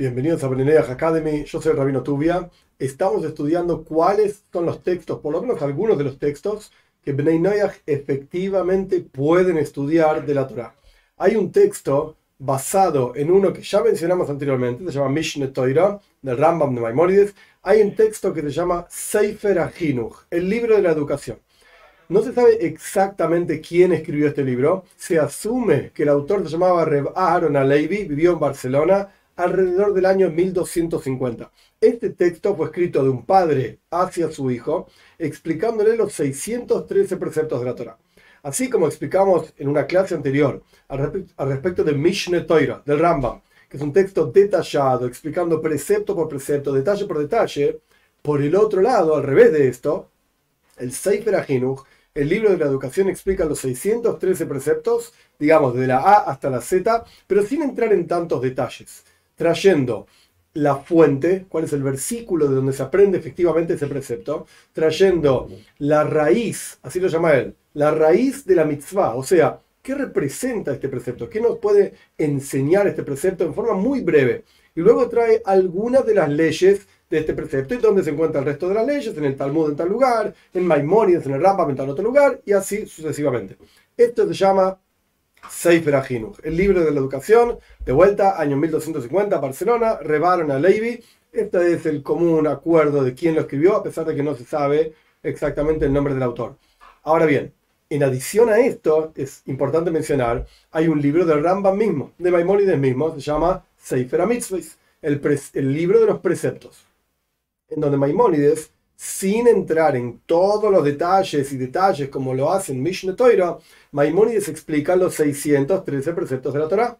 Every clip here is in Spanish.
Bienvenidos a Beneneach Academy, yo soy Rabino Tubia. Estamos estudiando cuáles son los textos, por lo menos algunos de los textos, que Bnei Noyach efectivamente pueden estudiar de la Torah. Hay un texto basado en uno que ya mencionamos anteriormente, se llama Mishneh Torah, del Rambam de Maimonides. Hay un texto que se llama Sefer HaChinuch, el libro de la educación. No se sabe exactamente quién escribió este libro. Se asume que el autor se llamaba Reb Aaron Alevi, vivió en Barcelona alrededor del año 1250. Este texto fue escrito de un padre hacia su hijo, explicándole los 613 preceptos de la Torah. Así como explicamos en una clase anterior al, respecto de Mishneh Torah, del Rambam, que es un texto detallado, explicando precepto por precepto, detalle por detalle, por el otro lado, al revés de esto, el Sefer Ahinuch, el libro de la educación explica los 613 preceptos, digamos, de la A hasta la Z, pero sin entrar en tantos detalles trayendo la fuente, cuál es el versículo de donde se aprende efectivamente ese precepto, trayendo la raíz, así lo llama él, la raíz de la mitzvah, o sea, ¿qué representa este precepto? ¿Qué nos puede enseñar este precepto en forma muy breve? Y luego trae algunas de las leyes de este precepto y dónde se encuentra el resto de las leyes, en el Talmud en tal lugar, en Maimonides, en el Rambam en tal otro lugar, y así sucesivamente. Esto se llama Sefer Ahinuch, el libro de la educación, de vuelta, año 1250, Barcelona, rebaron a Levi. Este es el común acuerdo de quién lo escribió, a pesar de que no se sabe exactamente el nombre del autor. Ahora bien, en adición a esto, es importante mencionar, hay un libro del Rambam mismo, de Maimonides mismo, se llama Sefer HaMitzvahs, el, el libro de los preceptos, en donde Maimonides sin entrar en todos los detalles y detalles como lo hace en Mishneh Torah, Maimonides explica los 613 preceptos de la Torah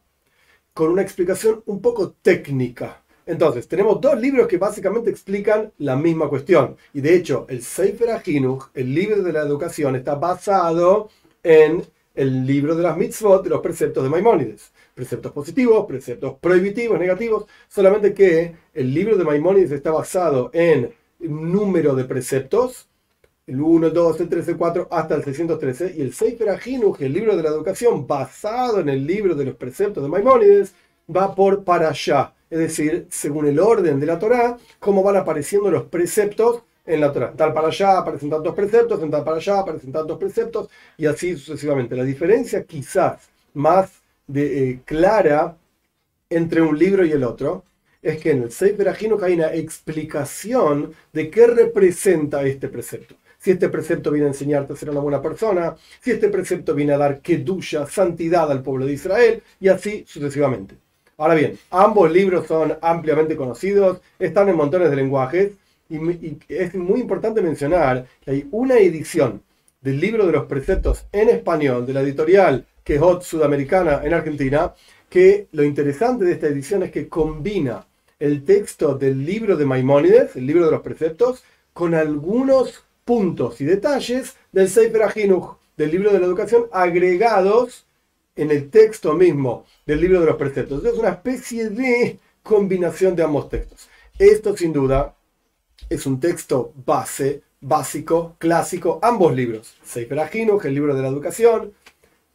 con una explicación un poco técnica. Entonces, tenemos dos libros que básicamente explican la misma cuestión. Y de hecho, el Sefer HaHinuch, el libro de la educación, está basado en el libro de las mitzvot, de los preceptos de Maimónides. Preceptos positivos, preceptos prohibitivos, negativos. Solamente que el libro de Maimónides está basado en número de preceptos, el 1, el 2, el 3, el 4, hasta el 613, y el Sefer Ahinuch, el libro de la educación, basado en el libro de los preceptos de Maimónides, va por para allá, es decir, según el orden de la Torá, cómo van apareciendo los preceptos en la Torá. Tal para allá aparecen tantos preceptos, en tal para allá aparecen tantos preceptos, y así sucesivamente. La diferencia quizás más eh, clara entre un libro y el otro es que en el Sefer Ajinuch hay una explicación de qué representa este precepto. Si este precepto viene a enseñarte a ser una buena persona, si este precepto viene a dar kedusha, santidad al pueblo de Israel, y así sucesivamente. Ahora bien, ambos libros son ampliamente conocidos, están en montones de lenguajes, y, es muy importante mencionar que hay una edición del libro de los preceptos en español de la editorial Quejot Sudamericana en Argentina, que lo interesante de esta edición es que combina el texto del libro de Maimónides, el libro de los preceptos, con algunos puntos y detalles del Sefer Ahinuch, del libro de la educación, agregados en el texto mismo del libro de los preceptos. Es una especie de combinación de ambos textos. Esto sin duda es un texto base, básico, clásico, ambos libros. Sefer Ahinuch, el libro de la educación,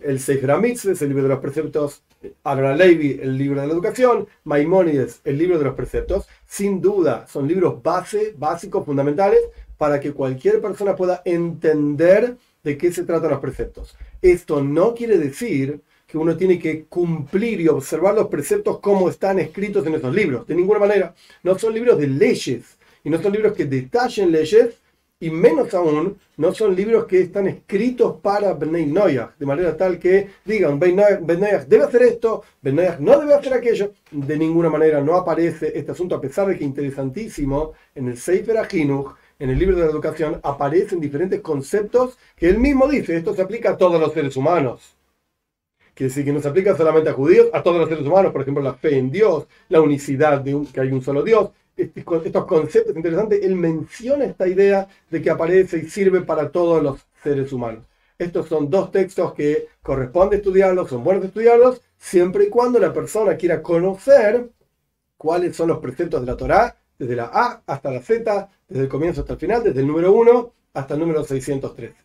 el Sefer HaMitzvah, el libro de los preceptos Levi, el libro de la educación, Maimónides, el libro de los preceptos, sin duda son libros base, básicos, fundamentales, para que cualquier persona pueda entender de qué se tratan los preceptos. Esto no quiere decir que uno tiene que cumplir y observar los preceptos como están escritos en esos libros, de ninguna manera. No son libros de leyes, y no son libros que detallen leyes, y menos aún, no son libros que están escritos para Bnei Noyach, de manera tal que digan, Ben Noyach debe hacer esto, Ben no debe hacer aquello. De ninguna manera no aparece este asunto, a pesar de que interesantísimo, en el Sefer Ahinuch, en el libro de la educación, aparecen diferentes conceptos que él mismo dice, esto se aplica a todos los seres humanos. Quiere decir que no se aplica solamente a judíos, a todos los seres humanos, por ejemplo, la fe en Dios, la unicidad de que hay un solo Dios, estos conceptos interesantes, él menciona esta idea de que aparece y sirve para todos los seres humanos. Estos son dos textos que corresponde estudiarlos, son buenos estudiarlos, siempre y cuando la persona quiera conocer cuáles son los preceptos de la Torá, desde la A hasta la Z, desde el comienzo hasta el final, desde el número 1 hasta el número 603.